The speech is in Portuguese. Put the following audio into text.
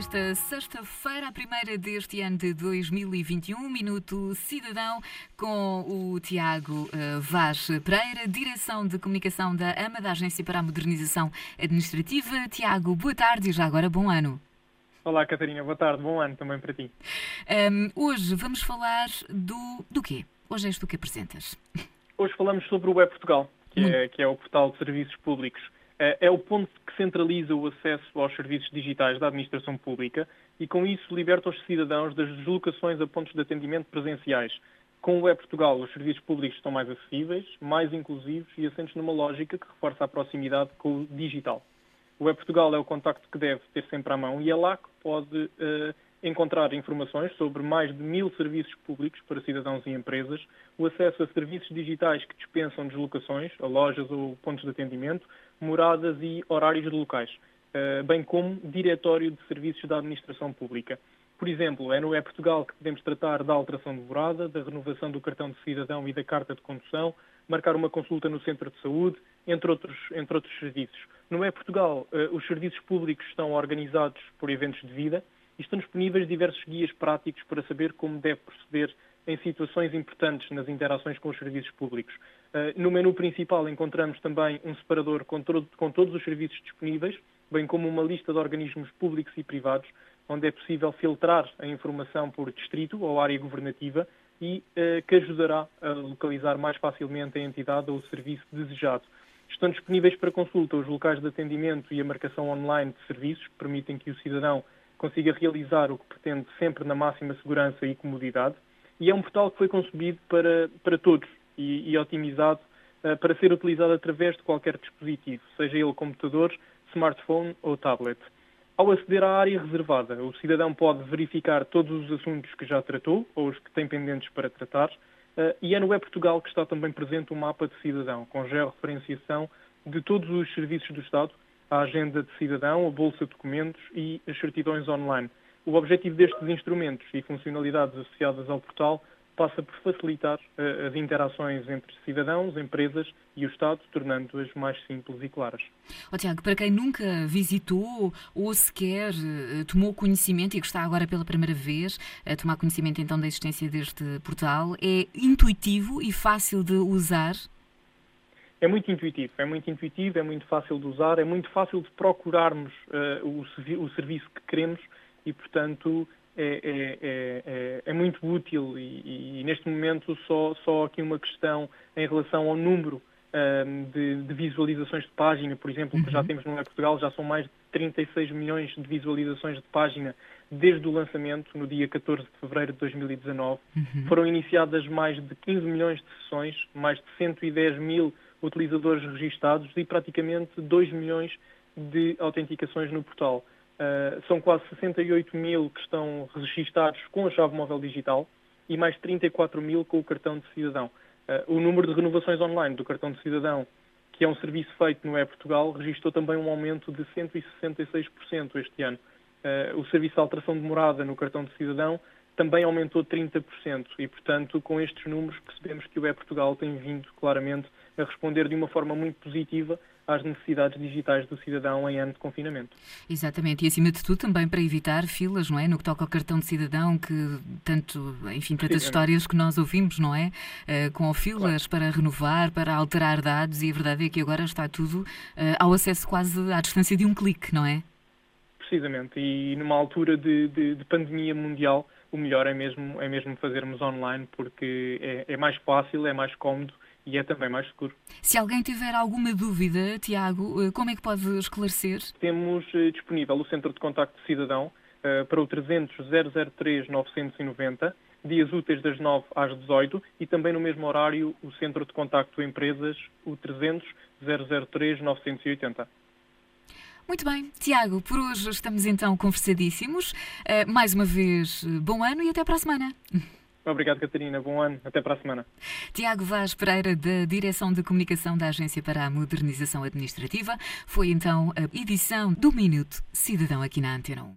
desta sexta-feira, a primeira deste ano de 2021, Minuto Cidadão, com o Tiago uh, Vaz Pereira, Direção de Comunicação da AMA, da Agência para a Modernização Administrativa. Tiago, boa tarde e já agora bom ano. Olá, Catarina, boa tarde, bom ano também para ti. Um, hoje vamos falar do, do quê? Hoje és tu que apresentas. Hoje falamos sobre o Web Portugal, que, é, que é o portal de serviços públicos. Eh, é o ponto que centraliza o acesso aos serviços digitais da administração pública e, com isso, liberta os cidadãos das deslocações a pontos de atendimento presenciais. Com o E-Portugal, os serviços públicos estão mais acessíveis, mais inclusivos e assentes numa lógica que reforça a proximidade com o digital. O E-Portugal é o contacto que deve ter sempre à mão e é lá que pode uh, encontrar informações sobre mais de mil serviços públicos para cidadãos e empresas, o acesso a serviços digitais que dispensam deslocações a lojas ou pontos de atendimento, moradas e horários de locais, eh, bem como diretório de serviços da administração pública. Por exemplo, é no E-Portugal que podemos tratar da alteração de morada, da renovação do cartão de cidadão e da carta de condução, marcar uma consulta no centro de saúde, entre outros, entre outros serviços. No E-Portugal, eh, os serviços públicos estão organizados por eventos de vida e estão disponíveis diversos guias práticos para saber como deve proceder em situações importantes nas interações com os serviços públicos. Uh, no menu principal encontramos também um separador com, todo, com, todos os serviços disponíveis, bem como uma lista de organismos públicos e privados, onde é possível filtrar a informação por distrito ou área governativa e uh, que ajudará a localizar mais facilmente a entidade ou o serviço desejado. Estão disponíveis para consulta os locais de atendimento e a marcação online de serviços, que permitem que o cidadão consiga realizar o que pretende sempre na máxima segurança e comodidade e é um portal que foi concebido para, para todos e, e otimizado uh, para ser utilizado através de qualquer dispositivo, seja ele computador, smartphone ou tablet. Ao aceder à área reservada, o cidadão pode verificar todos os assuntos que já tratou ou os que tem pendentes para tratar, uh, e é no Web Portugal que está também presente o um mapa de cidadão, com georreferenciação de todos os serviços do Estado, a agenda de cidadão, a bolsa de documentos e as certidões online. O objetivo destes instrumentos e funcionalidades associadas ao portal passa por facilitar uh, as interações entre cidadãos, empresas e o Estado, tornando-as mais simples e claras. Oh, Tiago, para quem nunca visitou ou sequer uh, tomou conhecimento e que está agora pela primeira vez a tomar conhecimento então da existência deste portal, é intuitivo e fácil de usar? É muito intuitivo, é muito intuitivo, é muito fácil de usar, é muito fácil de procurarmos uh, o, o serviço que queremos e, portanto, é, é, é, é, muito útil e, e, neste momento só, só aqui uma questão em relação ao número um, de, de, visualizações de página, por exemplo, uhum. que já uhum. temos no Web Portugal, já são mais de 36 milhões de visualizações de página desde o lançamento, no dia 14 de fevereiro de 2019. Uhum. Foram iniciadas mais de 15 milhões de sessões, mais de 110 mil utilizadores registados e praticamente 2 milhões de autenticações no portal. Uh, são quase 68 mil que estão registados com a chave móvel digital e mais 34 mil com o cartão de cidadão. Uh, o número de renovações online do cartão de cidadão, que é um serviço feito no E-Portugal, registrou também um aumento de 166% este ano. Uh, o serviço de alteração de morada no cartão de cidadão também aumentou 30% e, portanto, com estes números percebemos que o E-Portugal tem vindo claramente a responder de uma forma muito positiva às necessidades digitais do cidadão em ano de confinamento. Exatamente, e acima de tudo também para evitar filas, não é? No que toca ao cartão de cidadão, que tanto, enfim, tantas histórias que nós ouvimos, não é? Uh, com filas claro. para renovar, para alterar dados, e a verdade é que agora está tudo uh, ao acesso quase à distância de um clique, não é? Precisamente, e numa altura de, de, de pandemia mundial, o melhor é mesmo, é mesmo fazermos online porque é, é mais fácil, é mais cómodo e é também mais seguro. Se alguém tiver alguma dúvida, Tiago, eh, como é que pode esclarecer? Temos eh, disponível o Centro de Contacto Cidadão uh, para o 300 003 990, dias úteis das 9 às 18 e também no mesmo horário o Centro de Contacto Empresas, o 300 003 980. Muito bem, Tiago, por hoje estamos então conversadíssimos. Mais uma vez, bom ano e até para a semana. Obrigado, Catarina. Bom ano. Até para a semana. Tiago Vaz Pereira, da Direção de Comunicação da Agência para a Modernização Administrativa, foi então a edição do Minuto Cidadão aqui na Antena 1.